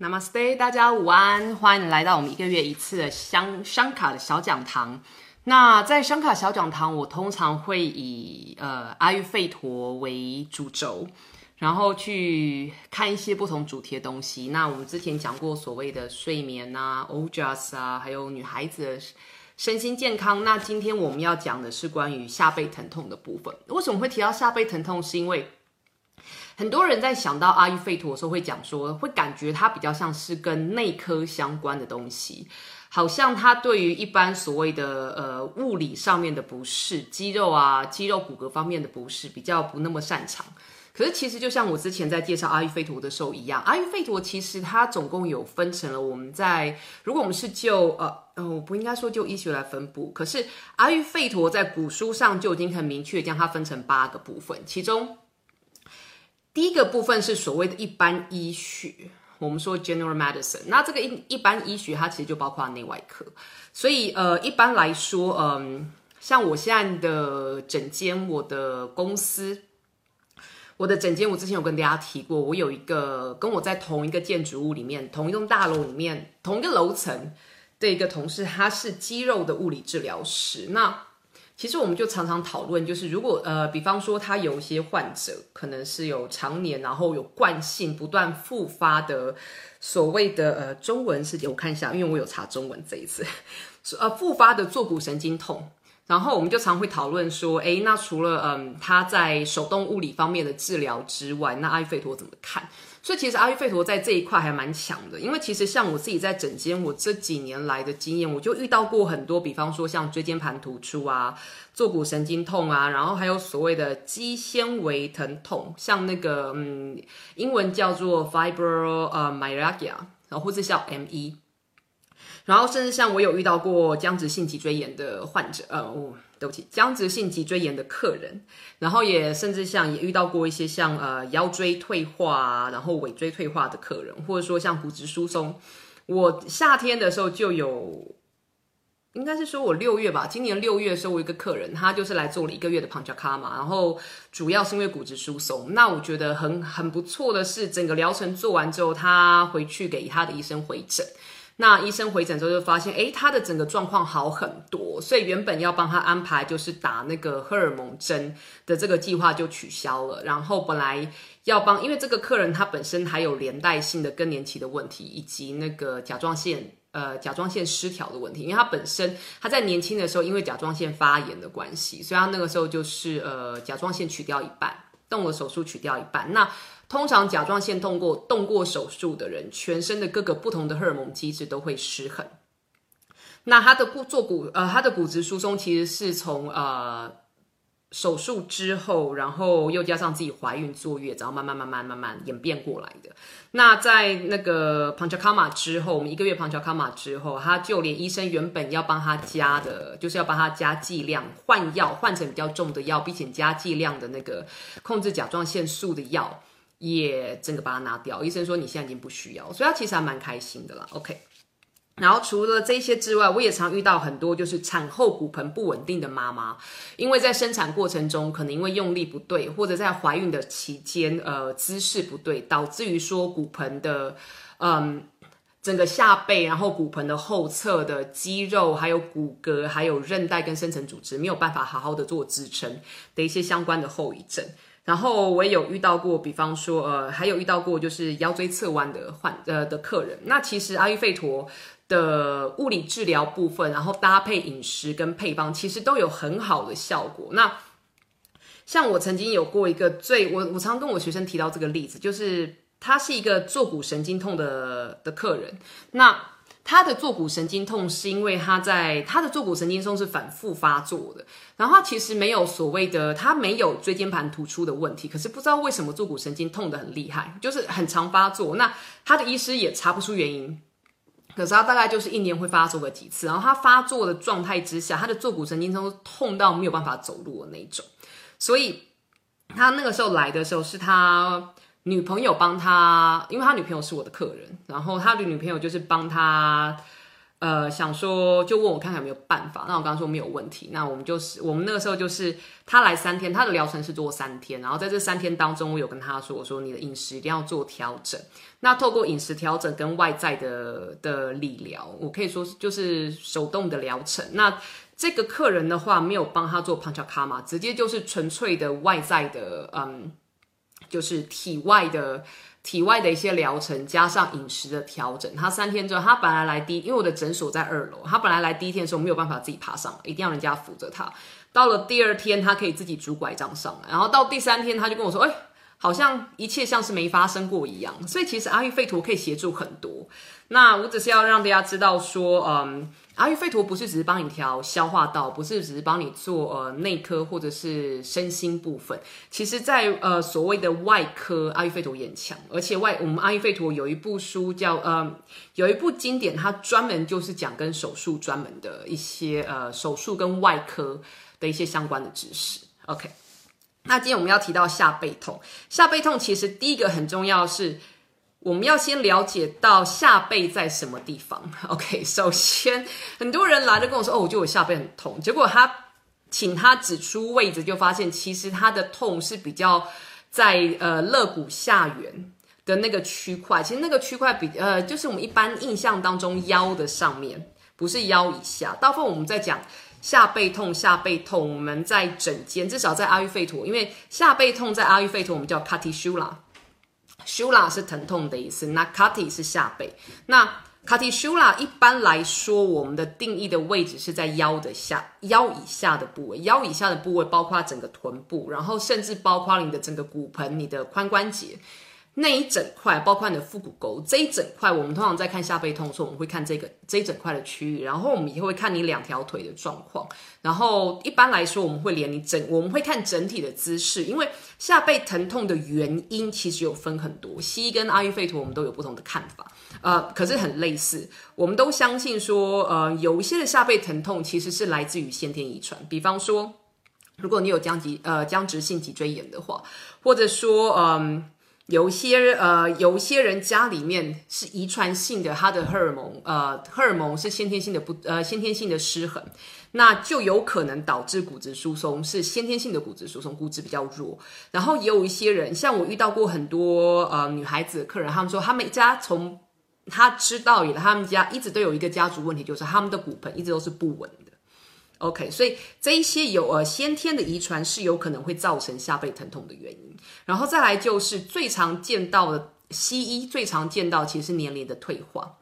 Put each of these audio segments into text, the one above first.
Namaste，大家午安，欢迎来到我们一个月一次的香香卡的小讲堂。那在香卡小讲堂，我通常会以呃阿育吠陀为主轴，然后去看一些不同主题的东西。那我们之前讲过所谓的睡眠啊、Ojas 啊，还有女孩子的身心健康。那今天我们要讲的是关于下背疼痛的部分。为什么会提到下背疼痛？是因为很多人在想到阿育吠陀的时候，会讲说，会感觉它比较像是跟内科相关的东西，好像它对于一般所谓的呃物理上面的不适，肌肉啊、肌肉骨骼方面的不适，比较不那么擅长。可是其实就像我之前在介绍阿育吠陀的时候一样，阿育吠陀其实它总共有分成了我们在，如果我们是就呃呃，我不应该说就医学来分布，可是阿育吠陀在古书上就已经很明确将它分成八个部分，其中。第一个部分是所谓的一般医学，我们说 general medicine。那这个一一般医学，它其实就包括内外科。所以呃，一般来说，嗯，像我现在的诊间，我的公司，我的诊间，我之前有跟大家提过，我有一个跟我在同一个建筑物里面，同一栋大楼里面，同一个楼层的一个同事，他是肌肉的物理治疗师。那其实我们就常常讨论，就是如果呃，比方说他有一些患者，可能是有常年然后有惯性不断复发的所谓的呃中文是，我看一下，因为我有查中文这一次，呃复发的坐骨神经痛，然后我们就常会讨论说，诶，那除了嗯他在手动物理方面的治疗之外，那阿育吠陀怎么看？所以其实阿育吠陀在这一块还蛮强的，因为其实像我自己在整间，我这几年来的经验，我就遇到过很多，比方说像椎间盘突出啊、坐骨神经痛啊，然后还有所谓的肌纤维疼痛，像那个嗯，英文叫做 fibro 呃 myalgia，然后或者叫 ME，然后甚至像我有遇到过僵直性脊椎炎的患者，呃。对不起，僵直性脊椎炎的客人，然后也甚至像也遇到过一些像呃腰椎退化，然后尾椎退化的客人，或者说像骨质疏松。我夏天的时候就有，应该是说我六月吧，今年六月的时候，我一个客人，他就是来做了一个月的胖脚卡嘛，然后主要是因为骨质疏松。那我觉得很很不错的是，整个疗程做完之后，他回去给他的医生回诊。那医生回诊之后就发现，哎，他的整个状况好很多，所以原本要帮他安排就是打那个荷尔蒙针的这个计划就取消了。然后本来要帮，因为这个客人他本身还有连带性的更年期的问题，以及那个甲状腺呃甲状腺失调的问题，因为他本身他在年轻的时候因为甲状腺发炎的关系，所以他那个时候就是呃甲状腺取掉一半，动了手术取掉一半。那通常甲状腺动过动过手术的人，全身的各个不同的荷尔蒙机制都会失衡。那他的骨做骨呃，他的骨质疏松其实是从呃手术之后，然后又加上自己怀孕坐月，然后慢慢慢慢慢慢演变过来的。那在那个 Panchakama 之后，我们一个月 Panchakama 之后，他就连医生原本要帮他加的，就是要帮他加剂量换药，换成比较重的药，并且加剂量的那个控制甲状腺素的药。也整个把它拿掉，医生说你现在已经不需要，所以他其实还蛮开心的啦。OK，然后除了这些之外，我也常遇到很多就是产后骨盆不稳定的妈妈，因为在生产过程中可能因为用力不对，或者在怀孕的期间呃姿势不对，导致于说骨盆的嗯整个下背，然后骨盆的后侧的肌肉、还有骨骼、还有韧带跟深层组织没有办法好好的做支撑的一些相关的后遗症。然后我也有遇到过，比方说，呃，还有遇到过就是腰椎侧弯的患呃的客人。那其实阿育吠陀的物理治疗部分，然后搭配饮食跟配方，其实都有很好的效果。那像我曾经有过一个最，我我常跟我学生提到这个例子，就是他是一个坐骨神经痛的的客人。那他的坐骨神经痛是因为他在他的坐骨神经痛是反复发作的，然后他其实没有所谓的他没有椎间盘突出的问题，可是不知道为什么坐骨神经痛的很厉害，就是很常发作。那他的医师也查不出原因，可是他大概就是一年会发作个几次，然后他发作的状态之下，他的坐骨神经痛痛到没有办法走路的那种，所以他那个时候来的时候是他。女朋友帮他，因为他女朋友是我的客人，然后他的女朋友就是帮他呃，想说就问我看看有没有办法。那我刚刚说没有问题。那我们就是我们那个时候就是他来三天，他的疗程是做三天，然后在这三天当中，我有跟他说，我说你的饮食一定要做调整。那透过饮食调整跟外在的的理疗，我可以说就是手动的疗程。那这个客人的话，没有帮他做胖脚卡嘛，直接就是纯粹的外在的，嗯，就是体外的。体外的一些疗程加上饮食的调整，他三天之后，他本来来第一，因为我的诊所在二楼，他本来来第一天的时候没有办法自己爬上，一定要人家扶着他。到了第二天，他可以自己拄拐杖上来，然后到第三天，他就跟我说：“哎，好像一切像是没发生过一样。”所以其实阿育吠陀可以协助很多。那我只是要让大家知道说，嗯。阿育吠陀不是只是帮你调消化道，不是只是帮你做呃内科或者是身心部分。其实，在呃所谓的外科，阿育吠陀也强。而且外我们阿育吠陀有一部书叫呃有一部经典，它专门就是讲跟手术专门的一些呃手术跟外科的一些相关的知识。OK，那今天我们要提到下背痛，下背痛其实第一个很重要是。我们要先了解到下背在什么地方。OK，首先很多人来了跟我说：“哦，我觉得我下背很痛。”结果他请他指出位置，就发现其实他的痛是比较在呃肋骨下缘的那个区块。其实那个区块比呃就是我们一般印象当中腰的上面，不是腰以下。大部分我们在讲下背痛，下背痛，我们在整肩至少在阿育吠陀，因为下背痛在阿育吠陀我们叫 Kati Shula。是疼痛的意思，那 Kati 是下背。那 Kati Shula 一般来说，我们的定义的位置是在腰的下腰以下的部位。腰以下的部位包括整个臀部，然后甚至包括你的整个骨盆、你的髋关节。那一整块，包括你的腹股沟这一整块，我们通常在看下背痛的时候，我们会看这个这一整块的区域，然后我们也会看你两条腿的状况，然后一般来说，我们会连你整，我们会看整体的姿势，因为下背疼痛的原因其实有分很多，西医跟阿育吠陀我们都有不同的看法，呃，可是很类似，我们都相信说，呃，有一些的下背疼痛其实是来自于先天遗传，比方说，如果你有僵脊呃僵直性脊椎炎的话，或者说，嗯。有些呃，有些人家里面是遗传性的，他的荷尔蒙呃，荷尔蒙是先天性的不呃，先天性的失衡，那就有可能导致骨质疏松，是先天性的骨质疏松，骨质比较弱。然后也有一些人，像我遇到过很多呃女孩子客人，他们说他们家从他知道以来，他们家一直都有一个家族问题，就是他们的骨盆一直都是不稳。OK，所以这一些有呃先天的遗传是有可能会造成下背疼痛的原因，然后再来就是最常见到的西医最常见到其实是年龄的退化，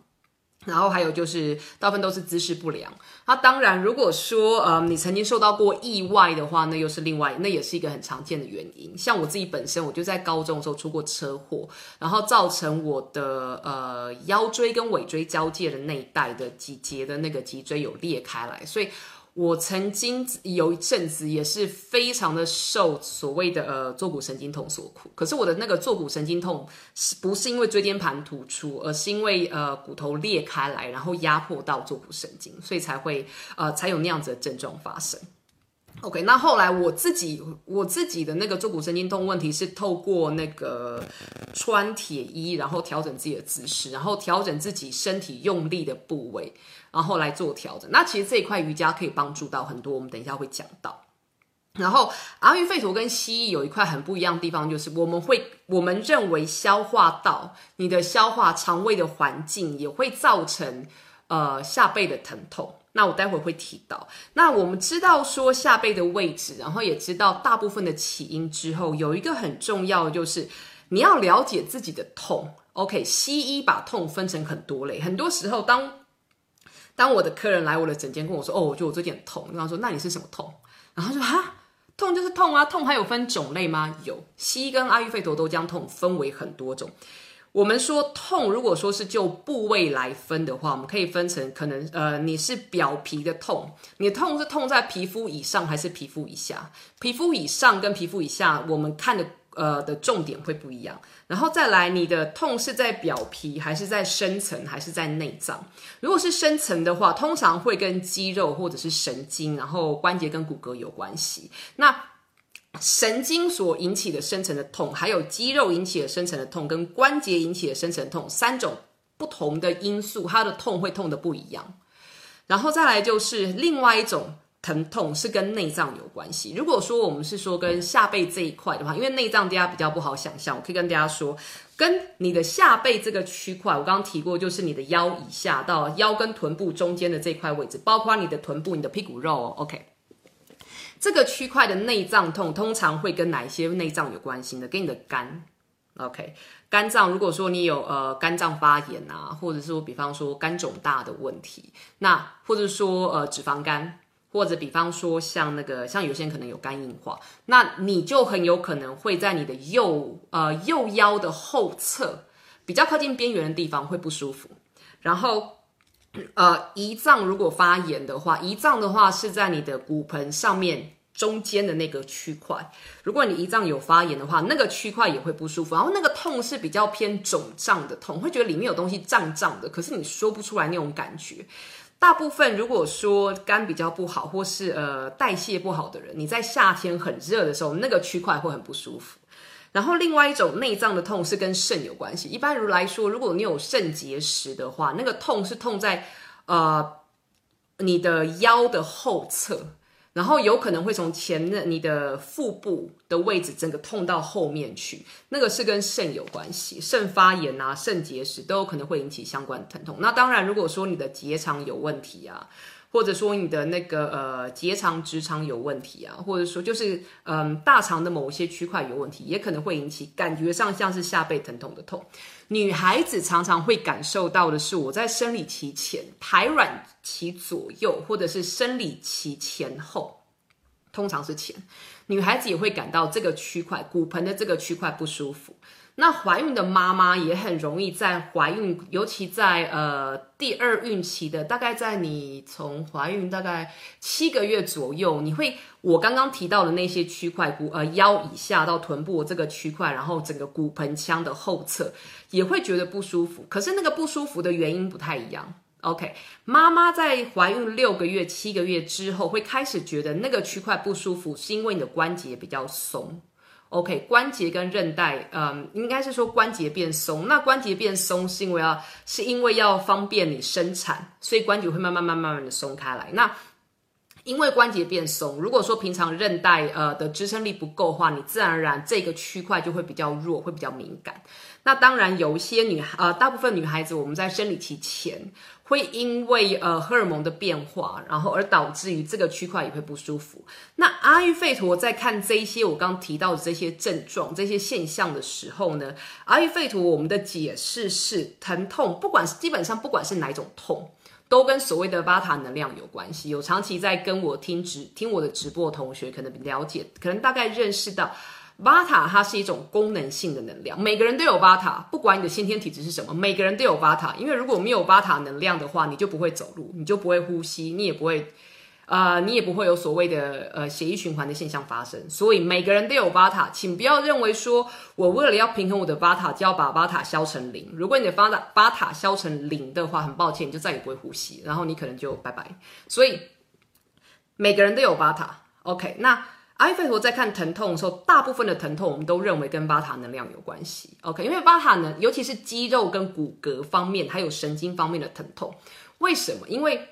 然后还有就是大部分都是姿势不良。那当然如果说呃你曾经受到过意外的话，那又是另外那也是一个很常见的原因。像我自己本身我就在高中的时候出过车祸，然后造成我的呃腰椎跟尾椎交界的那一带的几节的那个脊椎有裂开来，所以。我曾经有一阵子也是非常的受所谓的呃坐骨神经痛所苦，可是我的那个坐骨神经痛是不是因为椎间盘突出，而是因为呃骨头裂开来，然后压迫到坐骨神经，所以才会呃才有那样子的症状发生。OK，那后来我自己我自己的那个坐骨神经痛问题是透过那个穿铁衣，然后调整自己的姿势，然后调整自己身体用力的部位。然后来做调整，那其实这一块瑜伽可以帮助到很多，我们等一下会讲到。然后阿育吠陀跟西医有一块很不一样的地方，就是我们会我们认为消化道、你的消化肠胃的环境也会造成呃下背的疼痛。那我待会会提到。那我们知道说下背的位置，然后也知道大部分的起因之后，有一个很重要的就是你要了解自己的痛。OK，西医把痛分成很多类，很多时候当当我的客人来我的诊间跟我说：“哦，我觉得我最近很痛。”然后说：“那你是什么痛？”然后他说：“哈，痛就是痛啊，痛还有分种类吗？有，西医跟阿育吠陀都将痛分为很多种。我们说痛，如果说是就部位来分的话，我们可以分成可能呃，你是表皮的痛，你的痛是痛在皮肤以上还是皮肤以下？皮肤以上跟皮肤以下，我们看的。”呃的重点会不一样，然后再来，你的痛是在表皮还是在深层还是在内脏？如果是深层的话，通常会跟肌肉或者是神经，然后关节跟骨骼有关系。那神经所引起的深层的痛，还有肌肉引起的深层的痛，跟关节引起的深层痛，三种不同的因素，它的痛会痛的不一样。然后再来就是另外一种疼痛是跟内脏有关系。如果说我们是说跟下背这一块的话，因为内脏大家比较不好想象，我可以跟大家说，跟你的下背这个区块，我刚刚提过，就是你的腰以下到腰跟臀部中间的这块位置，包括你的臀部、你的屁股肉，OK。这个区块的内脏痛通常会跟哪一些内脏有关系呢？跟你的肝，OK，肝脏。如果说你有呃肝脏发炎啊，或者说比方说肝肿大的问题，那或者说呃脂肪肝，或者比方说像那个像有些人可能有肝硬化，那你就很有可能会在你的右呃右腰的后侧比较靠近边缘的地方会不舒服，然后。呃，胰脏如果发炎的话，胰脏的话是在你的骨盆上面中间的那个区块。如果你胰脏有发炎的话，那个区块也会不舒服。然后那个痛是比较偏肿胀的痛，会觉得里面有东西胀胀的，可是你说不出来那种感觉。大部分如果说肝比较不好，或是呃代谢不好的人，你在夏天很热的时候，那个区块会很不舒服。然后另外一种内脏的痛是跟肾有关系。一般如来说，如果你有肾结石的话，那个痛是痛在呃你的腰的后侧，然后有可能会从前的你的腹部的位置整个痛到后面去，那个是跟肾有关系，肾发炎啊、肾结石都有可能会引起相关疼痛。那当然，如果说你的结肠有问题啊。或者说你的那个呃结肠直肠有问题啊，或者说就是嗯大肠的某些区块有问题，也可能会引起感觉上像是下背疼痛的痛。女孩子常常会感受到的是，我在生理期前、排卵期左右，或者是生理期前后，通常是前，女孩子也会感到这个区块骨盆的这个区块不舒服。那怀孕的妈妈也很容易在怀孕，尤其在呃第二孕期的，大概在你从怀孕大概七个月左右，你会我刚刚提到的那些区块骨呃腰以下到臀部这个区块，然后整个骨盆腔的后侧也会觉得不舒服。可是那个不舒服的原因不太一样。OK，妈妈在怀孕六个月、七个月之后，会开始觉得那个区块不舒服，是因为你的关节比较松。OK，关节跟韧带，嗯，应该是说关节变松。那关节变松是因为要是因为要方便你生产，所以关节会慢慢、慢、慢慢的松开来。那因为关节变松，如果说平常韧带呃的支撑力不够的话，你自然而然这个区块就会比较弱，会比较敏感。那当然有一些女孩，呃，大部分女孩子我们在生理期前。会因为呃荷尔蒙的变化，然后而导致于这个区块也会不舒服。那阿育吠陀在看这些我刚提到的这些症状、这些现象的时候呢，阿育吠陀我们的解释是疼痛，不管是基本上不管是哪种痛，都跟所谓的巴塔能量有关系。有长期在跟我听直听我的直播的同学，可能了解，可能大概认识到。巴塔它是一种功能性的能量，每个人都有巴塔，不管你的先天体质是什么，每个人都有巴塔。因为如果没有巴塔能量的话，你就不会走路，你就不会呼吸，你也不会，呃，你也不会有所谓的呃血液循环的现象发生。所以每个人都有巴塔，请不要认为说我为了要平衡我的巴塔，就要把巴塔消成零。如果你的巴塔巴塔消成零的话，很抱歉，你就再也不会呼吸，然后你可能就拜拜。所以每个人都有巴塔，OK，那。阿育吠陀在看疼痛的时候，大部分的疼痛我们都认为跟巴塔能量有关系。OK，因为巴塔能，尤其是肌肉跟骨骼方面，还有神经方面的疼痛，为什么？因为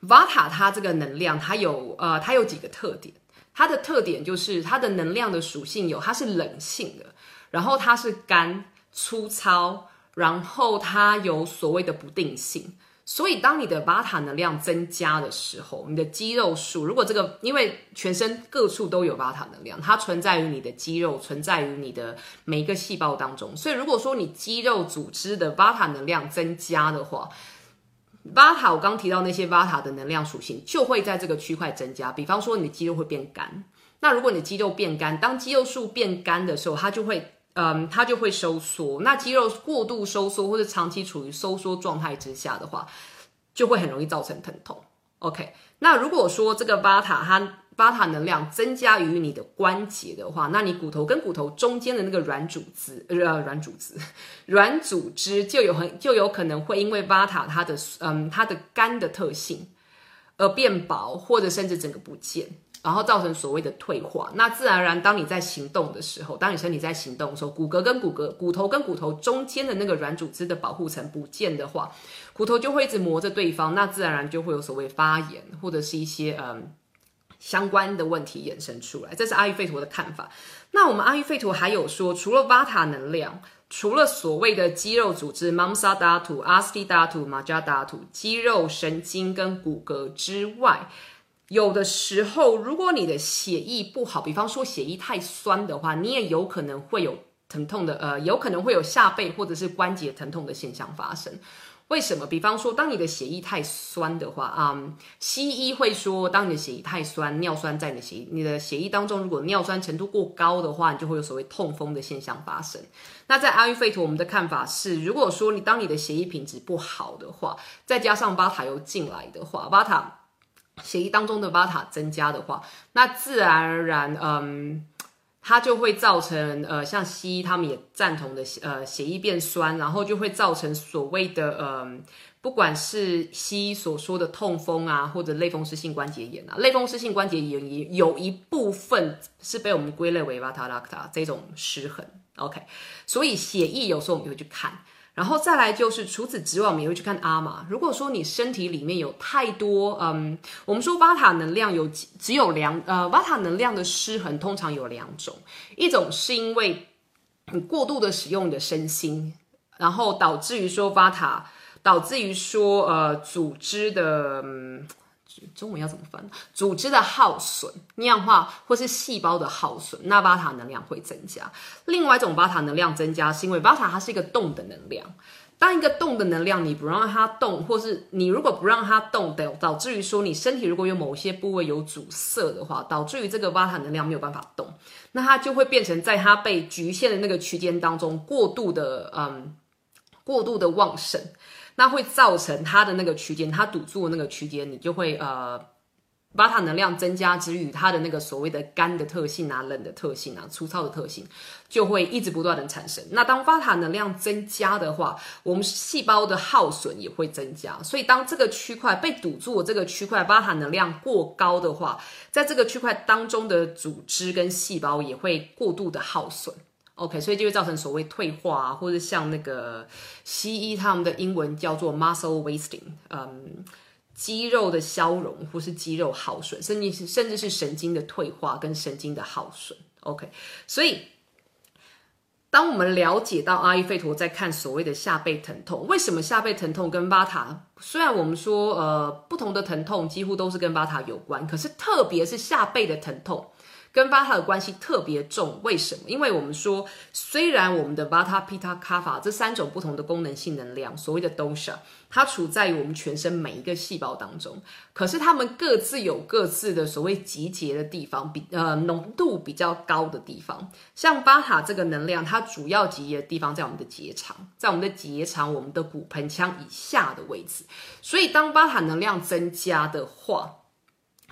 瓦塔它这个能量，它有呃，它有几个特点。它的特点就是它的能量的属性有，它是冷性的，然后它是干粗糙，然后它有所谓的不定性。所以，当你的巴塔能量增加的时候，你的肌肉数，如果这个因为全身各处都有巴塔能量，它存在于你的肌肉，存在于你的每一个细胞当中。所以，如果说你肌肉组织的巴塔能量增加的话，巴塔我刚提到那些巴塔的能量属性就会在这个区块增加。比方说，你的肌肉会变干。那如果你肌肉变干，当肌肉数变干的时候，它就会。嗯，它就会收缩。那肌肉过度收缩或者长期处于收缩状态之下的话，就会很容易造成疼痛。OK，那如果说这个巴塔它巴塔能量增加于你的关节的话，那你骨头跟骨头中间的那个软组织呃软组织 软组织就有很就有可能会因为巴塔它的嗯它的干的特性而变薄，或者甚至整个不见。然后造成所谓的退化。那自然而然，当你在行动的时候，当你身体在行动的时候，骨骼跟骨骼、骨头跟骨头中间的那个软组织的保护层不见的话，骨头就会一直磨着对方，那自然而然就会有所谓发炎或者是一些嗯相关的问题衍生出来。这是阿育吠陀的看法。那我们阿育吠陀还有说，除了瓦塔能量。除了所谓的肌肉组织 （mamsa datu、asti datu、maja datu）、肌肉、神经跟骨骼之外，有的时候，如果你的血液不好，比方说血液太酸的话，你也有可能会有疼痛的，呃，有可能会有下背或者是关节疼痛的现象发生。为什么？比方说，当你的血液太酸的话，啊，西医会说，当你的血液太酸，尿酸在你的血你的血液当中，如果尿酸程度过高的话，你就会有所谓痛风的现象发生。那在阿育吠陀，我们的看法是，如果说你当你的血液品质不好的话，再加上巴塔又进来的话，巴塔血液当中的巴塔增加的话，那自然而然，嗯。它就会造成呃，像西医他们也赞同的，呃，血液变酸，然后就会造成所谓的呃，不管是西医所说的痛风啊，或者类风湿性关节炎啊，类风湿性关节炎也有一部分是被我们归类为巴塔拉克塔这种失衡。OK，所以血液有时候我们会去看。然后再来就是，除此之外，我们也会去看阿玛。如果说你身体里面有太多，嗯，我们说瓦塔能量有只有两，呃，瓦塔能量的失衡通常有两种，一种是因为你过度的使用你的身心，然后导致于说瓦塔，导致于说呃组织的。中文要怎么翻？组织的耗损、氧化或是细胞的耗损，那巴塔能量会增加。另外一种巴塔能量增加，是因为巴塔它是一个动的能量。当一个动的能量你不让它动，或是你如果不让它动，导导致于说你身体如果有某些部位有阻塞的话，导致于这个巴塔能量没有办法动，那它就会变成在它被局限的那个区间当中过度的嗯过度的旺盛。那会造成它的那个区间，它堵住的那个区间，你就会呃，把它能量增加之余，它的那个所谓的干的特性啊、冷的特性啊、粗糙的特性，就会一直不断的产生。那当巴塔能量增加的话，我们细胞的耗损也会增加。所以当这个区块被堵住，这个区块巴塔能量过高的话，在这个区块当中的组织跟细胞也会过度的耗损。OK，所以就会造成所谓退化，或者像那个西医他们的英文叫做 muscle wasting，嗯，肌肉的消融或是肌肉耗损，甚至是甚至是神经的退化跟神经的耗损。OK，所以当我们了解到阿育吠陀在看所谓的下背疼痛，为什么下背疼痛跟巴塔？虽然我们说呃不同的疼痛几乎都是跟巴塔有关，可是特别是下背的疼痛。跟巴塔的关系特别重，为什么？因为我们说，虽然我们的巴塔、皮塔、卡法这三种不同的功能性能量，所谓的 dosha，它处在于我们全身每一个细胞当中，可是它们各自有各自的所谓集结的地方，比呃浓度比较高的地方。像巴塔这个能量，它主要集结的地方在我们的结肠，在我们的结肠、我们的骨盆腔以下的位置。所以当巴塔能量增加的话，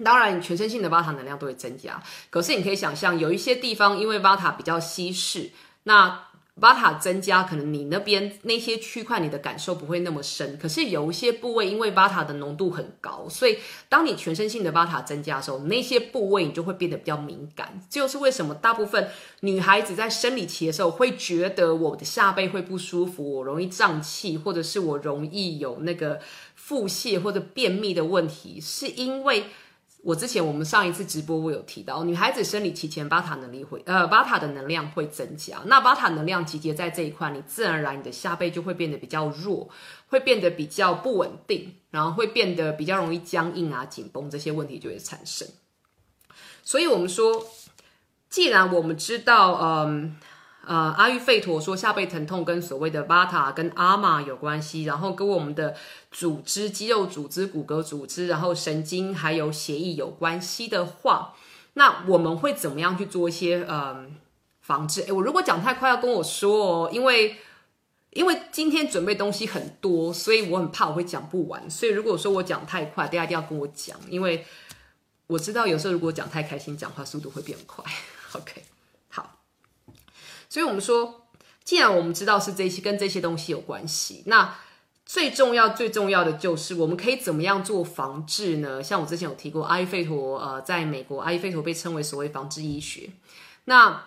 当然，全身性的巴塔能量都会增加。可是你可以想象，有一些地方因为巴塔比较稀释，那巴塔增加，可能你那边那些区块你的感受不会那么深。可是有一些部位因为巴塔的浓度很高，所以当你全身性的巴塔增加的时候，那些部位你就会变得比较敏感。就是为什么大部分女孩子在生理期的时候会觉得我的下背会不舒服，我容易胀气，或者是我容易有那个腹泻或者便秘的问题，是因为。我之前我们上一次直播我有提到，女孩子生理期前巴塔能力会呃巴塔的能量会增加，那巴塔能量集结在这一块，你自然而然你的下背就会变得比较弱，会变得比较不稳定，然后会变得比较容易僵硬啊紧绷这些问题就会产生。所以我们说，既然我们知道，嗯。呃，阿育吠陀说下背疼痛跟所谓的巴塔跟阿玛有关系，然后跟我们的组织、肌肉组织、骨骼组织，然后神经还有血液有关系的话，那我们会怎么样去做一些呃防治？诶我如果讲太快，要跟我说哦，因为因为今天准备东西很多，所以我很怕我会讲不完，所以如果说我讲太快，大家一定要跟我讲，因为我知道有时候如果讲太开心，讲话速度会变快。OK。所以，我们说，既然我们知道是这些跟这些东西有关系，那最重要、最重要的就是我们可以怎么样做防治呢？像我之前有提过，阿育吠陀，呃，在美国，阿育吠陀被称为所谓防治医学。那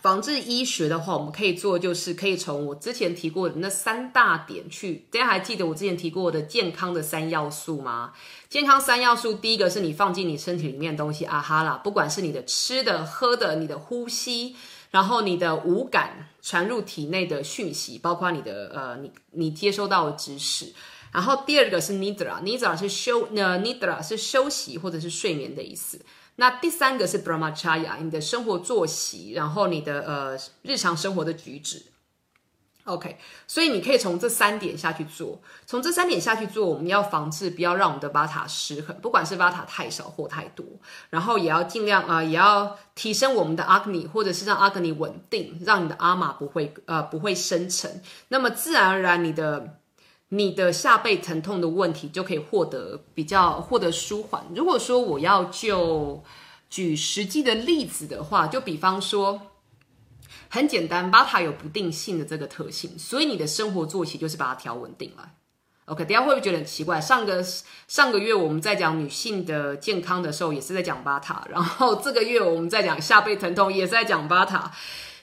防治医学的话，我们可以做就是可以从我之前提过的那三大点去。大家还记得我之前提过的健康的三要素吗？健康三要素，第一个是你放进你身体里面的东西，啊哈啦，不管是你的吃的、喝的、你的呼吸。然后你的五感传入体内的讯息，包括你的呃，你你接收到的知识。然后第二个是 nidra，nidra 是休呃 nidra 是休息或者是睡眠的意思。那第三个是 brahmacharya，你的生活作息，然后你的呃日常生活的举止。OK，所以你可以从这三点下去做，从这三点下去做，我们要防治不要让我们的巴塔失衡，不管是巴塔太少或太多，然后也要尽量啊，也要提升我们的阿格尼，或者是让阿格尼稳定，让你的阿玛不会呃不会生成，那么自然而然你的你的下背疼痛的问题就可以获得比较获得舒缓。如果说我要就举实际的例子的话，就比方说。很简单，巴塔有不定性的这个特性，所以你的生活作息就是把它调稳定来。OK，等下会不会觉得很奇怪？上个上个月我们在讲女性的健康的时候，也是在讲巴塔，然后这个月我们在讲下背疼痛，也是在讲巴塔。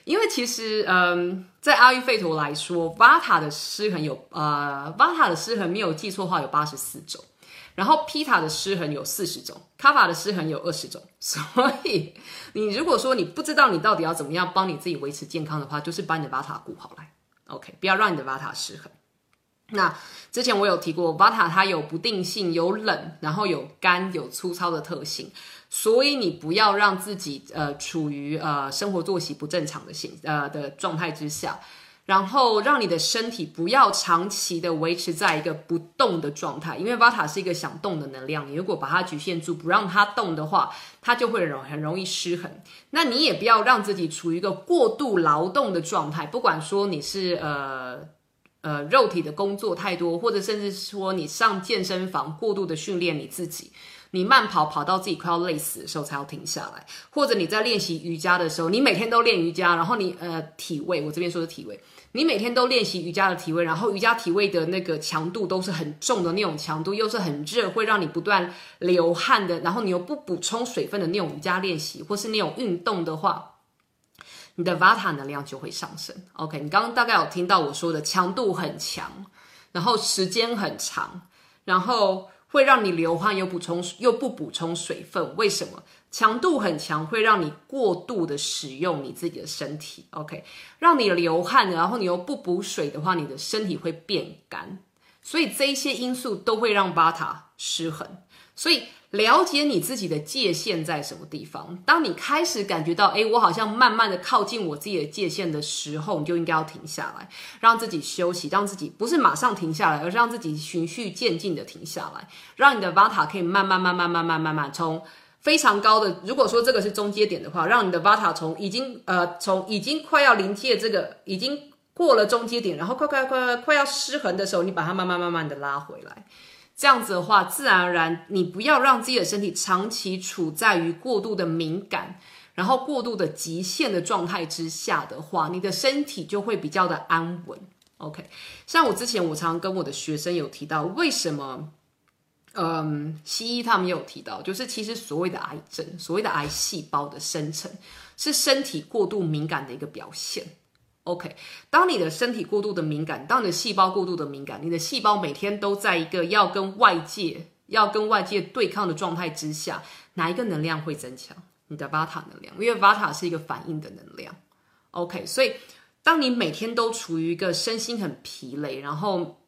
因为其实，嗯，在阿育吠陀来说，巴塔的失衡有呃，巴塔的失衡没有记错的话有八十四种。然后皮塔的失衡有四十种，卡法的失衡有二十种，所以你如果说你不知道你到底要怎么样帮你自己维持健康的话，就是把你的巴塔顾好来，OK，不要让你的巴塔失衡。那之前我有提过，巴塔它有不定性，有冷，然后有干，有粗糙的特性，所以你不要让自己呃处于呃生活作息不正常的形呃的状态之下。然后让你的身体不要长期的维持在一个不动的状态，因为瓦塔是一个想动的能量。你如果把它局限住，不让它动的话，它就会容很容易失衡。那你也不要让自己处于一个过度劳动的状态，不管说你是呃呃肉体的工作太多，或者甚至说你上健身房过度的训练你自己。你慢跑跑到自己快要累死的时候才要停下来，或者你在练习瑜伽的时候，你每天都练瑜伽，然后你呃体位，我这边说的体位，你每天都练习瑜伽的体位，然后瑜伽体位的那个强度都是很重的那种强度，又是很热，会让你不断流汗的，然后你又不补充水分的那种瑜伽练习，或是那种运动的话，你的 Vata 能量就会上升。OK，你刚刚大概有听到我说的强度很强，然后时间很长，然后。会让你流汗又补充又不补充水分，为什么？强度很强，会让你过度的使用你自己的身体。OK，让你流汗，然后你又不补水的话，你的身体会变干，所以这一些因素都会让巴塔失衡。所以。了解你自己的界限在什么地方。当你开始感觉到，哎，我好像慢慢的靠近我自己的界限的时候，你就应该要停下来，让自己休息，让自己不是马上停下来，而是让自己循序渐进的停下来，让你的瓦塔可以慢慢、慢慢、慢慢、慢慢从非常高的，如果说这个是中阶点的话，让你的瓦塔从已经呃从已经快要临界这个已经过了中阶点，然后快快快快要失衡的时候，你把它慢慢慢慢的拉回来。这样子的话，自然而然，你不要让自己的身体长期处在于过度的敏感，然后过度的极限的状态之下的话，你的身体就会比较的安稳。OK，像我之前我常跟我的学生有提到，为什么，嗯，西医他们也有提到，就是其实所谓的癌症，所谓的癌细胞的生成，是身体过度敏感的一个表现。OK，当你的身体过度的敏感，当你的细胞过度的敏感，你的细胞每天都在一个要跟外界要跟外界对抗的状态之下，哪一个能量会增强？你的 Vata 能量，因为 Vata 是一个反应的能量。OK，所以当你每天都处于一个身心很疲累，然后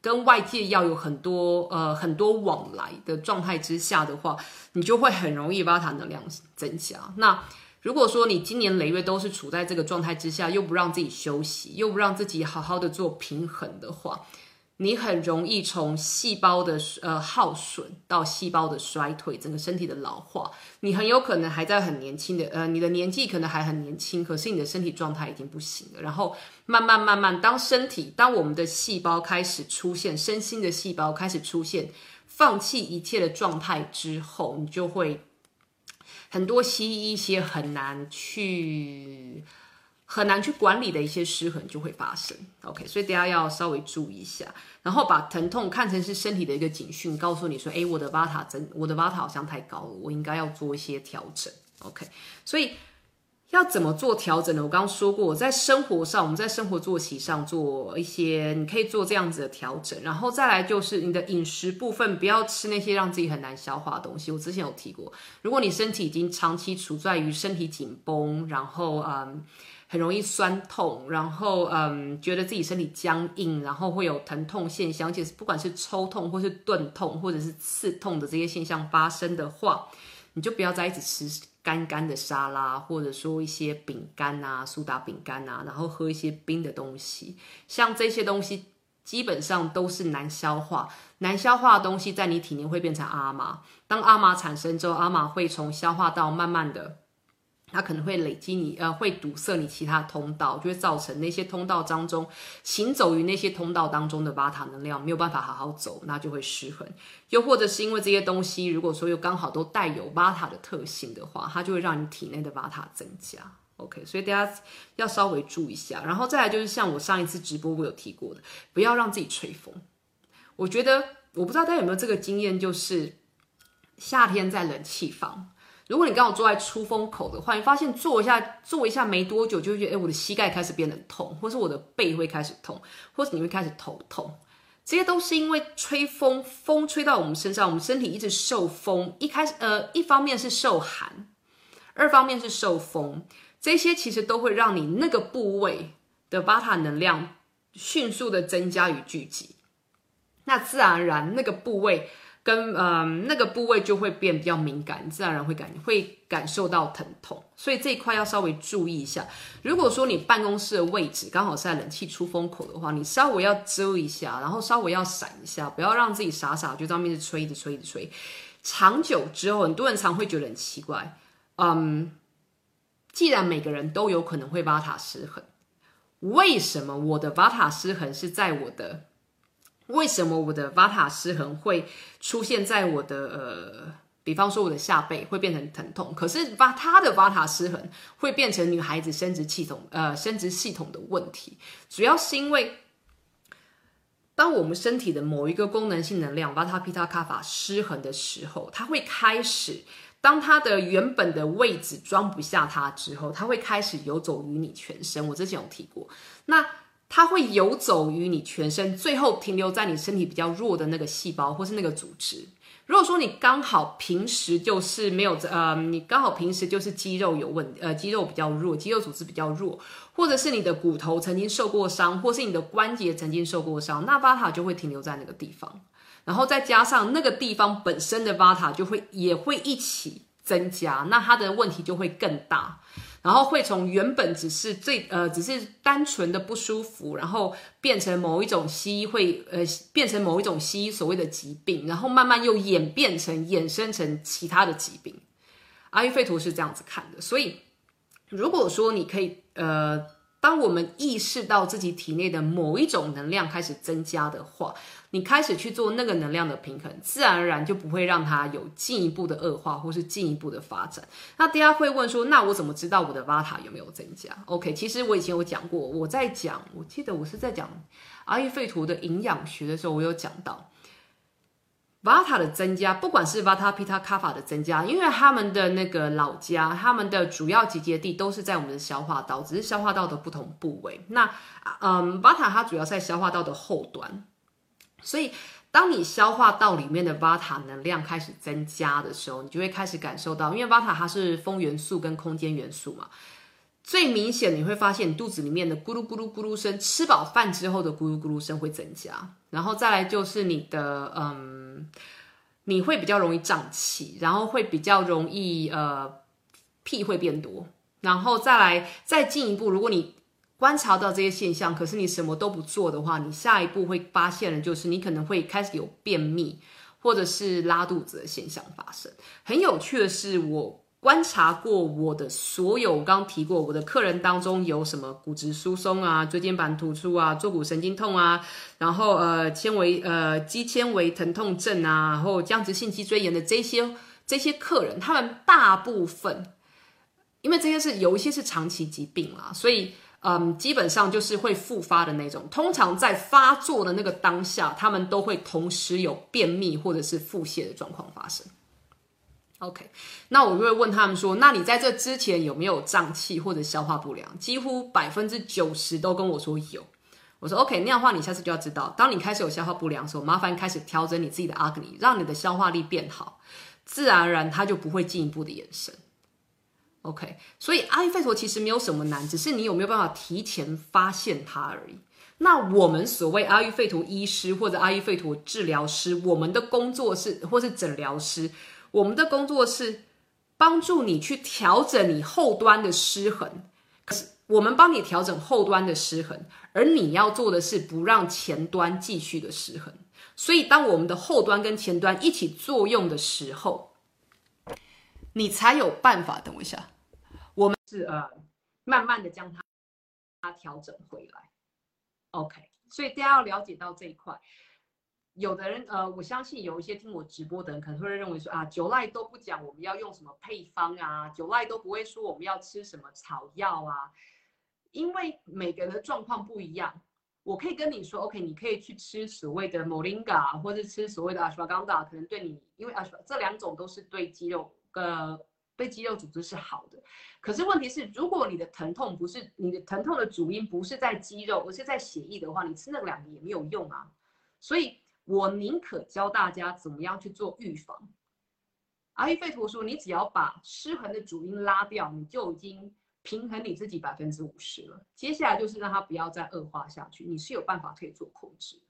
跟外界要有很多呃很多往来的状态之下的话，你就会很容易 Vata 能量增加。那如果说你今年累月都是处在这个状态之下，又不让自己休息，又不让自己好好的做平衡的话，你很容易从细胞的呃耗损到细胞的衰退，整个身体的老化。你很有可能还在很年轻的呃，你的年纪可能还很年轻，可是你的身体状态已经不行了。然后慢慢慢慢，当身体当我们的细胞开始出现身心的细胞开始出现放弃一切的状态之后，你就会。很多西医一些很难去很难去管理的一些失衡就会发生。OK，所以大家要稍微注意一下，然后把疼痛看成是身体的一个警讯，告诉你说，哎，我的巴塔真，我的巴塔好像太高了，我应该要做一些调整。OK，所以。要怎么做调整呢？我刚刚说过，在生活上，我们在生活作息上做一些，你可以做这样子的调整。然后再来就是你的饮食部分，不要吃那些让自己很难消化的东西。我之前有提过，如果你身体已经长期处在于身体紧绷，然后嗯很容易酸痛，然后嗯觉得自己身体僵硬，然后会有疼痛现象，而且不管是抽痛或是钝痛或者是刺痛的这些现象发生的话，你就不要再一直吃。干干的沙拉，或者说一些饼干啊、苏打饼干啊，然后喝一些冰的东西，像这些东西基本上都是难消化。难消化的东西在你体内会变成阿玛，当阿玛产生之后，阿玛会从消化道慢慢的。它可能会累积你，呃，会堵塞你其他通道，就会造成那些通道当中行走于那些通道当中的巴塔能量没有办法好好走，那就会失衡。又或者是因为这些东西，如果说又刚好都带有巴塔的特性的话，它就会让你体内的巴塔增加。OK，所以大家要稍微注意一下。然后再来就是像我上一次直播我有提过的，不要让自己吹风。我觉得我不知道大家有没有这个经验，就是夏天在冷气房。如果你刚好坐在出风口的话，你发现坐一下坐一下没多久，就会觉得哎，我的膝盖开始变得痛，或是我的背会开始痛，或是你会开始头痛，这些都是因为吹风，风吹到我们身上，我们身体一直受风，一开始呃，一方面是受寒，二方面是受风，这些其实都会让你那个部位的巴塔能量迅速的增加与聚集，那自然而然那个部位。跟嗯那个部位就会变比较敏感，自然而然会感会感受到疼痛，所以这一块要稍微注意一下。如果说你办公室的位置刚好是在冷气出风口的话，你稍微要遮一下，然后稍微要闪一下，不要让自己傻傻就当面是吹，一直吹，一直吹。长久之后，很多人常会觉得很奇怪，嗯，既然每个人都有可能会巴塔失衡，为什么我的巴塔失衡是在我的？为什么我的瓦塔失衡会出现在我的呃，比方说我的下背会变成疼痛，可是把他的瓦塔失衡会变成女孩子生殖系统呃生殖系统的问题，主要是因为当我们身体的某一个功能性能量瓦塔皮塔卡法失衡的时候，它会开始当它的原本的位置装不下它之后，它会开始游走于你全身。我之前有提过，那。它会游走于你全身，最后停留在你身体比较弱的那个细胞或是那个组织。如果说你刚好平时就是没有呃，你刚好平时就是肌肉有问呃，肌肉比较弱，肌肉组织比较弱，或者是你的骨头曾经受过伤，或是你的关节曾经受过伤，那巴塔就会停留在那个地方，然后再加上那个地方本身的巴塔就会也会一起增加，那它的问题就会更大。然后会从原本只是最呃只是单纯的不舒服，然后变成某一种西医会呃变成某一种西医所谓的疾病，然后慢慢又演变成衍生成其他的疾病。阿育吠陀是这样子看的，所以如果说你可以呃，当我们意识到自己体内的某一种能量开始增加的话。你开始去做那个能量的平衡，自然而然就不会让它有进一步的恶化或是进一步的发展。那大家会问说，那我怎么知道我的瓦塔有没有增加？OK，其实我以前有讲过，我在讲，我记得我是在讲阿育吠陀的营养学的时候，我有讲到瓦塔的增加，不管是瓦塔皮塔卡法的增加，因为他们的那个老家，他们的主要集结地都是在我们的消化道，只是消化道的不同部位。那嗯，瓦塔它主要在消化道的后端。所以，当你消化道里面的巴塔能量开始增加的时候，你就会开始感受到，因为巴塔它是风元素跟空间元素嘛。最明显，你会发现你肚子里面的咕噜咕噜咕噜声，吃饱饭之后的咕噜咕噜声会增加。然后再来就是你的，嗯，你会比较容易胀气，然后会比较容易呃屁会变多。然后再来再进一步，如果你观察到这些现象，可是你什么都不做的话，你下一步会发现的就是你可能会开始有便秘或者是拉肚子的现象发生。很有趣的是，我观察过我的所有，我刚提过我的客人当中有什么骨质疏松啊、椎间盘突出啊、坐骨神经痛啊，然后呃纤维呃肌纤维疼痛症啊，然后僵直性脊椎炎的这些这些客人，他们大部分。因为这些是有一些是长期疾病啦，所以嗯，基本上就是会复发的那种。通常在发作的那个当下，他们都会同时有便秘或者是腹泻的状况发生。OK，那我就会问他们说：“那你在这之前有没有胀气或者消化不良？”几乎百分之九十都跟我说有。我说 OK，那样的话你下次就要知道，当你开始有消化不良的时候，麻烦开始调整你自己的阿格尼让你的消化力变好，自然而然它就不会进一步的延伸。OK，所以阿育吠陀其实没有什么难，只是你有没有办法提前发现它而已。那我们所谓阿育吠陀医师或者阿育吠陀治疗师，我们的工作是或是诊疗师。我们的工作是帮助你去调整你后端的失衡，可是我们帮你调整后端的失衡，而你要做的是不让前端继续的失衡。所以，当我们的后端跟前端一起作用的时候，你才有办法。等我一下，是呃，慢慢的将它它调整回来。OK，所以大家要了解到这一块。有的人，呃，我相信有一些听我直播的人可能会认为说啊，九赖都不讲我们要用什么配方啊，九赖都不会说我们要吃什么草药啊，因为每个人的状况不一样。我可以跟你说，OK，你可以去吃所谓的 Moringa，或者吃所谓的 Ashwagandha，可能对你，因为 Ash 这两种都是对肌肉，呃，对肌肉组织是好的。可是问题是，如果你的疼痛不是你的疼痛的主因不是在肌肉，而是在血液的话，你吃那两个也没有用啊。所以。我宁可教大家怎么样去做预防。阿育吠陀说，你只要把失衡的主因拉掉，你就已经平衡你自己百分之五十了。接下来就是让它不要再恶化下去，你是有办法可以做控制。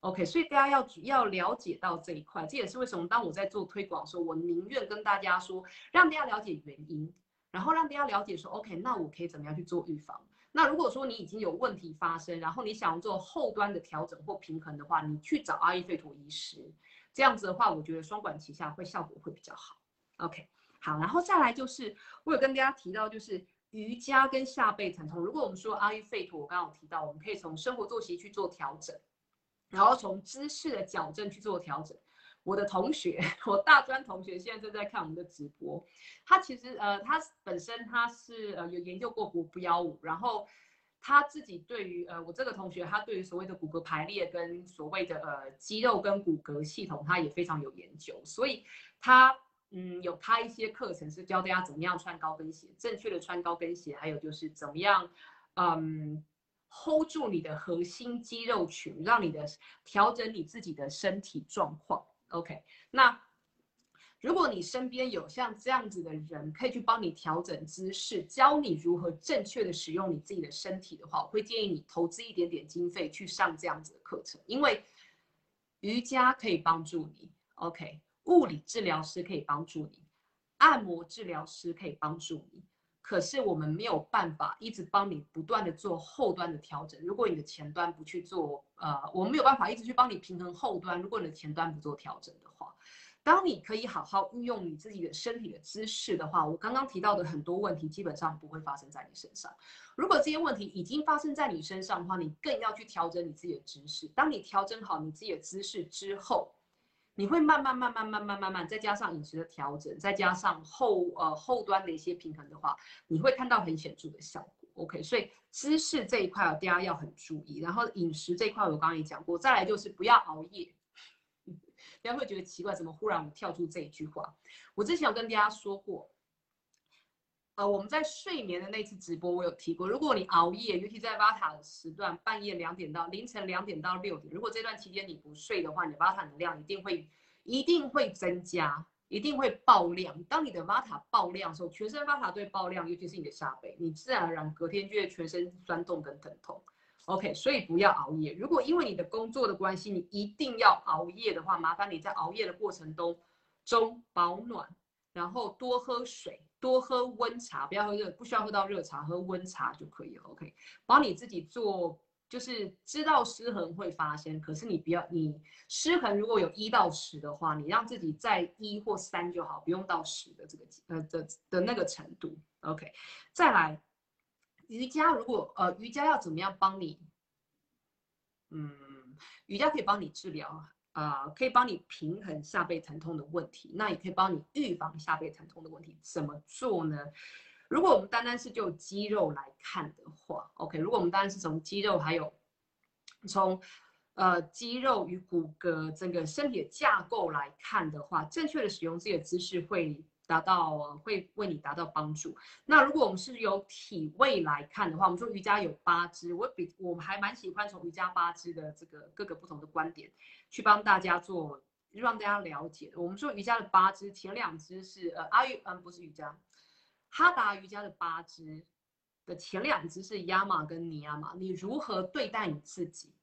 OK，所以大家要主要了解到这一块，这也是为什么当我在做推广的时候，我宁愿跟大家说，让大家了解原因，然后让大家了解说，OK，那我可以怎么样去做预防。那如果说你已经有问题发生，然后你想要做后端的调整或平衡的话，你去找阿育吠陀医师，这样子的话，我觉得双管齐下会效果会比较好。OK，好，然后再来就是我有跟大家提到，就是瑜伽跟下背疼痛。如果我们说阿育吠陀，我刚刚有提到，我们可以从生活作息去做调整，然后从姿势的矫正去做调整。我的同学，我大专同学现在正在看我们的直播。他其实呃，他本身他是呃有研究过国标舞，然后他自己对于呃我这个同学，他对于所谓的骨骼排列跟所谓的呃肌肉跟骨骼系统，他也非常有研究。所以他嗯有开一些课程是教大家怎么样穿高跟鞋，正确的穿高跟鞋，还有就是怎么样嗯 hold 住你的核心肌肉群，让你的调整你自己的身体状况。OK，那如果你身边有像这样子的人，可以去帮你调整姿势，教你如何正确的使用你自己的身体的话，我会建议你投资一点点经费去上这样子的课程，因为瑜伽可以帮助你，OK，物理治疗师可以帮助你，按摩治疗师可以帮助你。可是我们没有办法一直帮你不断的做后端的调整。如果你的前端不去做，呃，我们没有办法一直去帮你平衡后端。如果你的前端不做调整的话，当你可以好好运用你自己的身体的姿势的话，我刚刚提到的很多问题基本上不会发生在你身上。如果这些问题已经发生在你身上的话，你更要去调整你自己的姿势。当你调整好你自己的姿势之后，你会慢慢慢慢慢慢慢慢，再加上饮食的调整，再加上后呃后端的一些平衡的话，你会看到很显著的效果。OK，所以姿势这一块大家要很注意。然后饮食这一块我刚刚也讲过，再来就是不要熬夜。大家会觉得奇怪，怎么忽然跳出这一句话？我之前有跟大家说过。呃，我们在睡眠的那次直播，我有提过，如果你熬夜，尤其在巴塔的时段，半夜两点到凌晨两点到六点，如果这段期间你不睡的话，你的巴塔能量一定会一定会增加，一定会爆量。当你的巴塔爆量的时候，全身巴塔对爆量，尤其是你的下背，你自然而然隔天就会全身酸痛跟疼痛。OK，所以不要熬夜。如果因为你的工作的关系，你一定要熬夜的话，麻烦你在熬夜的过程中中保暖，然后多喝水。多喝温茶，不要喝热，不需要喝到热茶，喝温茶就可以了。OK，帮你自己做，就是知道失衡会发生，可是你不要，你失衡如果有一到十的话，你让自己在一或三就好，不用到十的这个呃的的那个程度。OK，再来瑜伽，如果呃瑜伽要怎么样帮你？嗯，瑜伽可以帮你治疗。啊，可以帮你平衡下背疼痛的问题，那也可以帮你预防下背疼痛的问题。怎么做呢？如果我们单单是就肌肉来看的话，OK，如果我们单单是从肌肉还有从呃肌肉与骨骼整个身体的架构来看的话，正确的使用自己的姿势会达到会为你达到帮助。那如果我们是由体位来看的话，我们说瑜伽有八支，我比我还蛮喜欢从瑜伽八支的这个各个不同的观点去帮大家做。让大家了解，我们说瑜伽的八支，前两支是呃阿育，嗯不是瑜伽，哈达瑜伽的八支的前两支是亚马跟尼亚马。你如何对待你自己，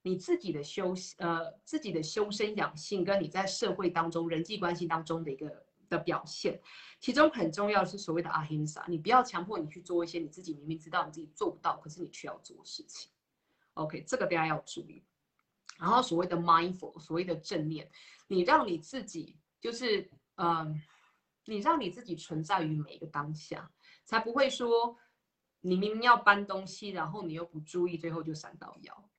你自己的修呃自己的修身养性，跟你在社会当中人际关系当中的一个的表现，其中很重要是所谓的阿 s 萨，你不要强迫你去做一些你自己明明知道你自己做不到，可是你却要做的事情。OK，这个大家要注意。然后所谓的 mindful，所谓的正念，你让你自己就是，嗯，你让你自己存在于每一个当下，才不会说你明明要搬东西，然后你又不注意，最后就闪到腰，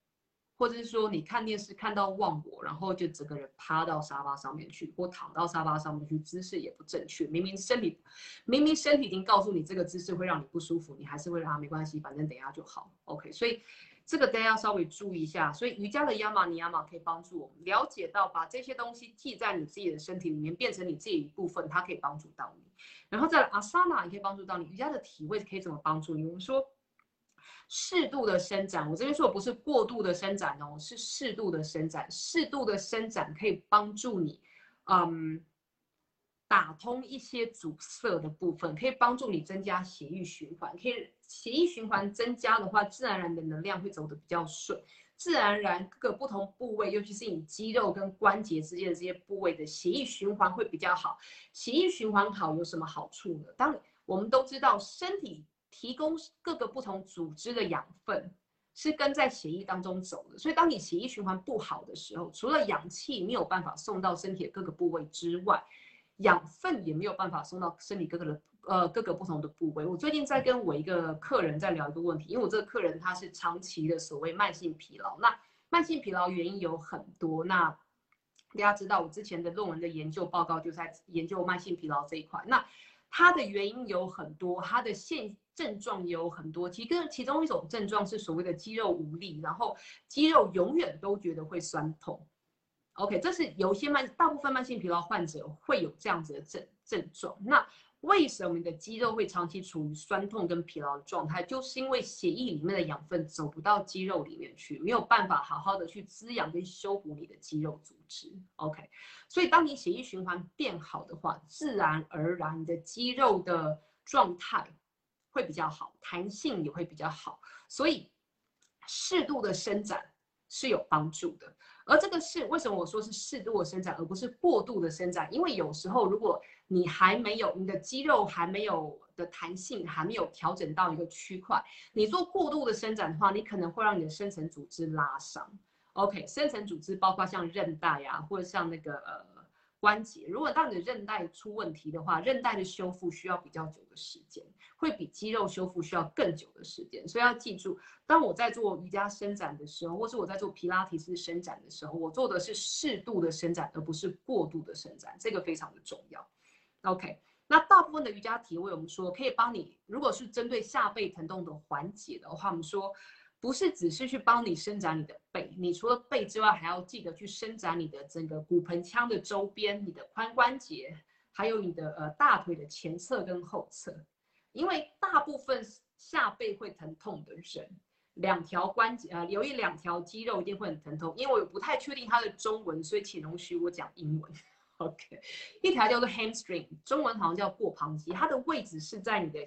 或者是说你看电视看到忘我，然后就整个人趴到沙发上面去，或躺到沙发上面去，姿势也不正确，明明身体明明身体已经告诉你这个姿势会让你不舒服，你还是会让它没关系，反正等一下就好，OK，所以。这个大家要稍微注意一下，所以瑜伽的亚玛尼亚玛可以帮助我们了解到，把这些东西记在你自己的身体里面，变成你自己一部分，它可以帮助到你。然后在阿萨那也可以帮助到你。瑜伽的体位可以怎么帮助你？我们说适度的伸展，我这边说的不是过度的伸展哦，是适度的伸展。适度的伸展可以帮助你，嗯。打通一些阻塞的部分，可以帮助你增加血液循环。可以血液循环增加的话，自然而然的能量会走得比较顺。自然而然各个不同部位，尤其是你肌肉跟关节之间的这些部位的血液循环会比较好。血液循环好有什么好处呢？当我们都知道，身体提供各个不同组织的养分是跟在血液当中走的。所以，当你血液循环不好的时候，除了氧气没有办法送到身体的各个部位之外，养分也没有办法送到身体各个的呃各个不同的部位。我最近在跟我一个客人在聊一个问题，因为我这个客人他是长期的所谓慢性疲劳。那慢性疲劳原因有很多。那大家知道我之前的论文的研究报告就在研究慢性疲劳这一块。那它的原因有很多，它的现症状也有很多。其跟其中一种症状是所谓的肌肉无力，然后肌肉永远都觉得会酸痛。OK，这是有些慢，大部分慢性疲劳患者会有这样子的症症状。那为什么你的肌肉会长期处于酸痛跟疲劳的状态？就是因为血液里面的养分走不到肌肉里面去，没有办法好好的去滋养跟修补你的肌肉组织。OK，所以当你血液循环变好的话，自然而然你的肌肉的状态会比较好，弹性也会比较好。所以适度的伸展是有帮助的。而这个是为什么我说是适度的伸展，而不是过度的伸展？因为有时候如果你还没有你的肌肉还没有的弹性还没有调整到一个区块，你做过度的伸展的话，你可能会让你的深层组织拉伤。OK，深层组织包括像韧带呀，或者像那个呃。关节，如果当你的韧带出问题的话，韧带的修复需要比较久的时间，会比肌肉修复需要更久的时间。所以要记住，当我在做瑜伽伸展的时候，或是我在做皮拉提式伸展的时候，我做的是适度的伸展，而不是过度的伸展，这个非常的重要。OK，那大部分的瑜伽体位，我们说可以帮你，如果是针对下背疼痛的缓解的话，我们说。不是只是去帮你伸展你的背，你除了背之外，还要记得去伸展你的整个骨盆腔的周边，你的髋关节，还有你的呃大腿的前侧跟后侧。因为大部分下背会疼痛的人，两条关节啊，留意两条肌肉一定会很疼痛。因为我不太确定它的中文，所以请容许我讲英文。OK，一条叫做 hamstring，中文好像叫过旁肌，它的位置是在你的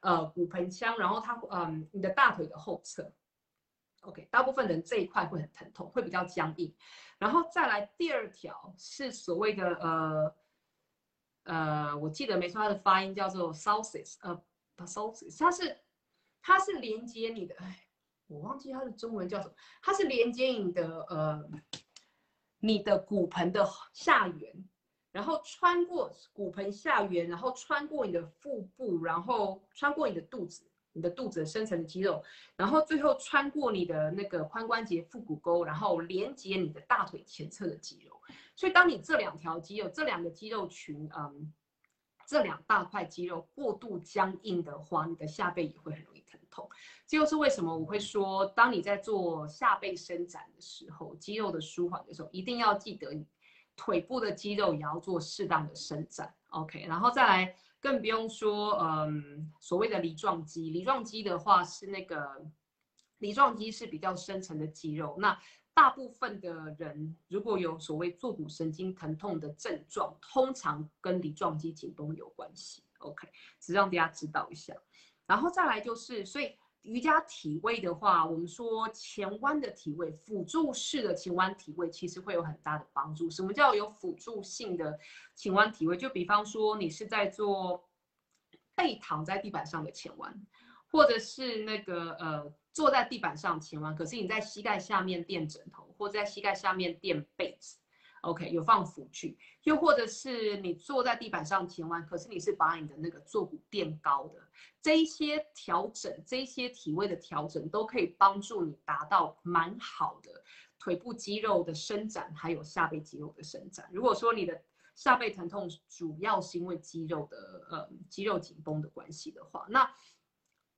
呃骨盆腔，然后它嗯你的大腿的后侧。OK，大部分人这一块会很疼痛，会比较僵硬。然后再来第二条是所谓的呃呃，我记得没错，它的发音叫做 salsis，呃 salsis，它是它是连接你的，哎，我忘记它的中文叫什么，它是连接你的呃你的骨盆的下缘，然后穿过骨盆下缘，然后穿过你的腹部，然后穿过你的肚子。你的肚子深层的肌肉，然后最后穿过你的那个髋关节、腹股沟，然后连接你的大腿前侧的肌肉。所以，当你这两条肌肉、这两个肌肉群，嗯，这两大块肌肉过度僵硬的话，你的下背也会很容易疼痛。这又是为什么我会说，当你在做下背伸展的时候，肌肉的舒缓的时候，一定要记得腿部的肌肉也要做适当的伸展。OK，然后再来，更不用说，嗯，所谓的梨状肌，梨状肌的话是那个梨状肌是比较深层的肌肉，那。大部分的人如果有所谓坐骨神经疼痛的症状，通常跟梨状肌紧绷有关系。OK，只让大家知道一下。然后再来就是，所以瑜伽体位的话，我们说前弯的体位，辅助式的前弯体位其实会有很大的帮助。什么叫有辅助性的前弯体位？就比方说你是在做背躺在地板上的前弯，或者是那个呃。坐在地板上前弯，可是你在膝盖下面垫枕头，或在膝盖下面垫被子，OK，有放辅具，又或者是你坐在地板上前弯，可是你是把你的那个坐骨垫高的，这一些调整，这一些体位的调整，都可以帮助你达到蛮好的腿部肌肉的伸展，还有下背肌肉的伸展。如果说你的下背疼痛主要是因为肌肉的呃肌肉紧绷的关系的话，那。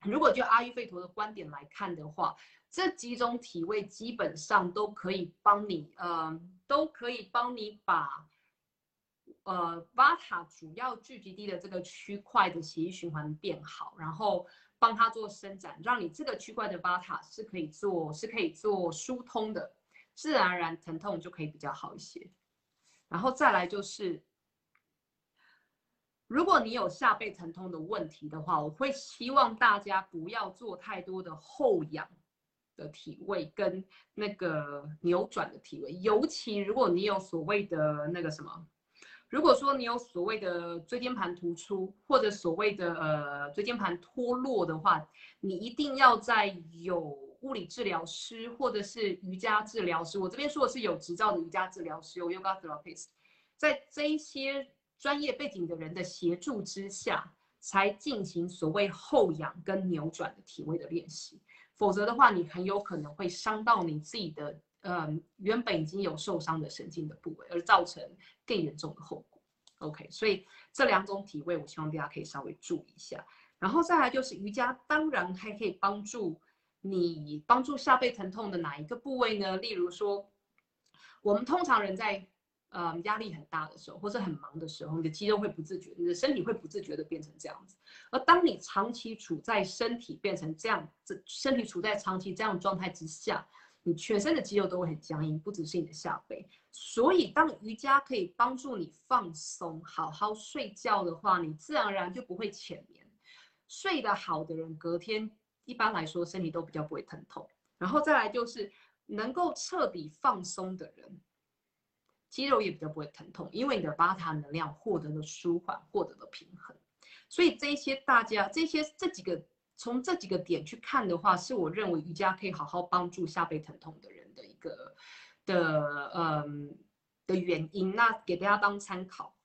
如果就阿育吠陀的观点来看的话，这几种体位基本上都可以帮你，呃，都可以帮你把，呃，瓦塔主要聚集地的这个区块的血液循环变好，然后帮它做伸展，让你这个区块的瓦塔是可以做，是可以做疏通的，自然而然疼痛就可以比较好一些。然后再来就是。如果你有下背疼痛的问题的话，我会希望大家不要做太多的后仰的体位跟那个扭转的体位，尤其如果你有所谓的那个什么，如果说你有所谓的椎间盘突出或者所谓的呃椎间盘脱落的话，你一定要在有物理治疗师或者是瑜伽治疗师，我这边说的是有执照的瑜伽治疗师，有 yoga therapist，在这一些。专业背景的人的协助之下，才进行所谓后仰跟扭转的体位的练习。否则的话，你很有可能会伤到你自己的，嗯，原本已经有受伤的神经的部位，而造成更严重的后果。OK，所以这两种体位，我希望大家可以稍微注意一下。然后再来就是瑜伽，当然还可以帮助你帮助下背疼痛的哪一个部位呢？例如说，我们通常人在呃，压力很大的时候，或者很忙的时候，你的肌肉会不自觉，你的身体会不自觉的变成这样子。而当你长期处在身体变成这样，这身体处在长期这样状态之下，你全身的肌肉都会很僵硬，不只是你的下背。所以，当瑜伽可以帮助你放松、好好睡觉的话，你自然而然就不会浅眠。睡得好的人，隔天一般来说身体都比较不会疼痛。然后再来就是能够彻底放松的人。肌肉也比较不会疼痛，因为你的巴塔能量获得了舒缓，获得了平衡。所以这些大家这些这几个从这几个点去看的话，是我认为瑜伽可以好好帮助下背疼痛的人的一个的嗯的原因。那给大家当参考。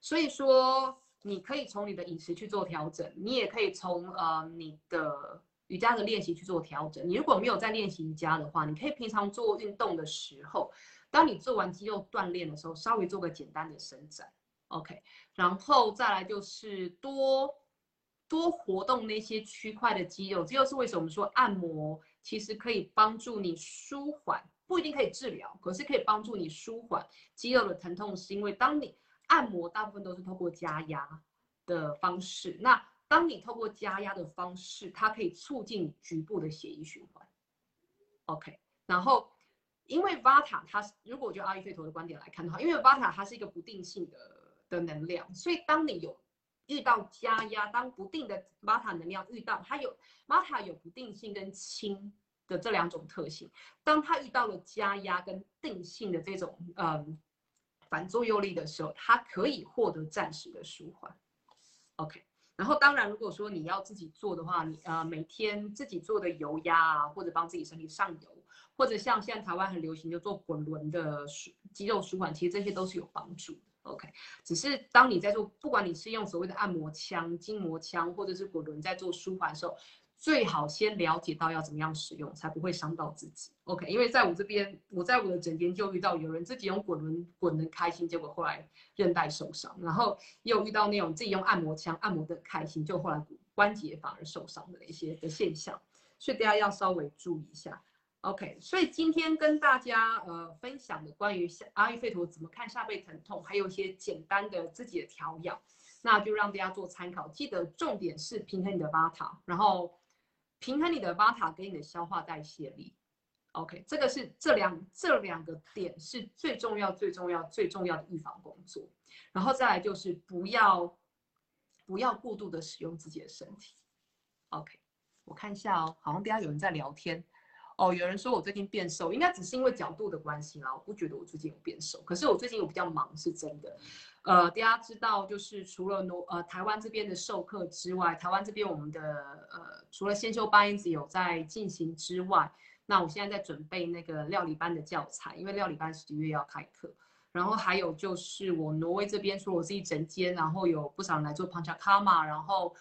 所以说，你可以从你的饮食去做调整，你也可以从呃你的瑜伽的练习去做调整。你如果没有在练习瑜伽的话，你可以平常做运动的时候。当你做完肌肉锻炼的时候，稍微做个简单的伸展，OK，然后再来就是多多活动那些区块的肌肉。这又是为什么我们说按摩其实可以帮助你舒缓，不一定可以治疗，可是可以帮助你舒缓肌肉的疼痛，是因为当你按摩大部分都是透过加压的方式。那当你透过加压的方式，它可以促进局部的血液循环，OK，然后。因为 Vata 它是如果就阿育吠陀的观点来看的话，因为 Vata 它是一个不定性的的能量，所以当你有遇到加压，当不定的 Vata 能量遇到它有 Vata 有不定性跟轻的这两种特性，当它遇到了加压跟定性的这种嗯反作用力的时候，它可以获得暂时的舒缓。OK，然后当然如果说你要自己做的话，你呃每天自己做的油压啊，或者帮自己身体上油。或者像现在台湾很流行就做滚轮的舒肌肉舒缓，其实这些都是有帮助的。OK，只是当你在做，不管你是用所谓的按摩枪、筋膜枪，或者是滚轮在做舒缓的时候，最好先了解到要怎么样使用，才不会伤到自己。OK，因为在我这边，我在我的诊间就遇到有人自己用滚轮滚得开心，结果后来韧带受伤，然后又遇到那种自己用按摩枪按摩的开心，就后来关节反而受伤的一些的现象，所以大家要稍微注意一下。OK，所以今天跟大家呃分享的关于下阿育吠陀怎么看下背疼痛，还有一些简单的自己的调养，那就让大家做参考。记得重点是平衡你的巴塔，然后。平衡你的巴塔跟你的消化代谢力，OK，这个是这两这两个点是最重要、最重要、最重要的预防工作。然后再来就是不要不要过度的使用自己的身体，OK。我看一下哦，好像大家有人在聊天哦，有人说我最近变瘦，应该只是因为角度的关系啦，我不觉得我最近有变瘦，可是我最近有比较忙，是真的。呃，大家知道，就是除了挪呃台湾这边的授课之外，台湾这边我们的呃除了先修班一直有在进行之外，那我现在在准备那个料理班的教材，因为料理班十一月要开课。然后还有就是我挪威这边除了我自己整间，然后有不少人来做 p a n c h a k a m a 然后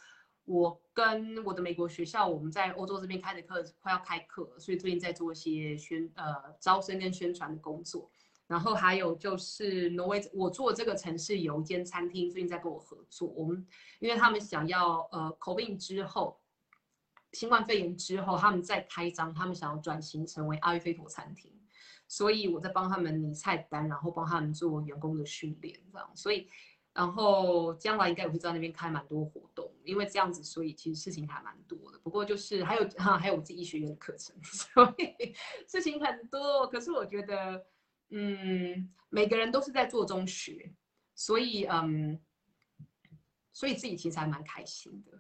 我跟我的美国学校，我们在欧洲这边开的课快要开课，所以最近在做一些宣呃招生跟宣传的工作。然后还有就是挪威，我做这个城市有一间餐厅，最近在跟我合作。我们因为他们想要呃，COVID 之后，新冠肺炎之后，他们在开张，他们想要转型成为阿育吠陀餐厅，所以我在帮他们拟菜单，然后帮他们做员工的训练，这样。所以，然后将来应该也会在那边开蛮多活动，因为这样子，所以其实事情还蛮多的。不过就是还有哈，还有我自己医学院的课程，所以事情很多。可是我觉得。嗯，每个人都是在做中学，所以嗯，所以自己其实还蛮开心的。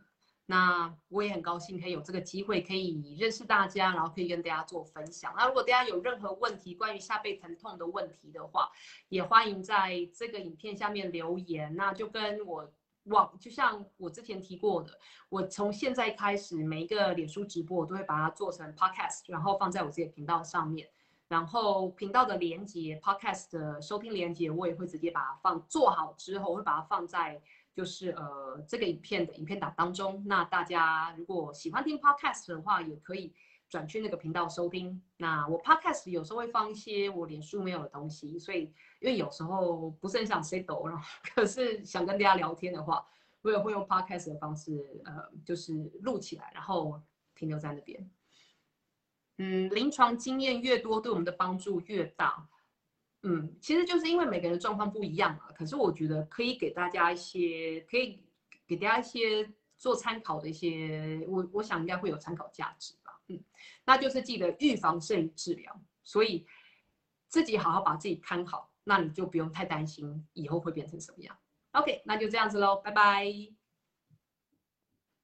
那我也很高兴可以有这个机会，可以认识大家，然后可以跟大家做分享。那如果大家有任何问题，关于下背疼痛的问题的话，也欢迎在这个影片下面留言。那就跟我往，就像我之前提过的，我从现在开始每一个脸书直播，我都会把它做成 podcast，然后放在我自己的频道上面。然后频道的连接，podcast 的收听连接，我也会直接把它放做好之后，我会把它放在就是呃这个影片的影片档当中。那大家如果喜欢听 podcast 的话，也可以转去那个频道收听。那我 podcast 有时候会放一些我脸书没有的东西，所以因为有时候不是很想 say 抖，然后可是想跟大家聊天的话，我也会用 podcast 的方式，呃，就是录起来，然后停留在那边。嗯，临床经验越多，对我们的帮助越大。嗯，其实就是因为每个人的状况不一样嘛。可是我觉得可以给大家一些，可以给大家一些做参考的一些，我我想应该会有参考价值吧。嗯，那就是记得预防胜于治疗，所以自己好好把自己看好，那你就不用太担心以后会变成什么样。OK，那就这样子喽，拜拜。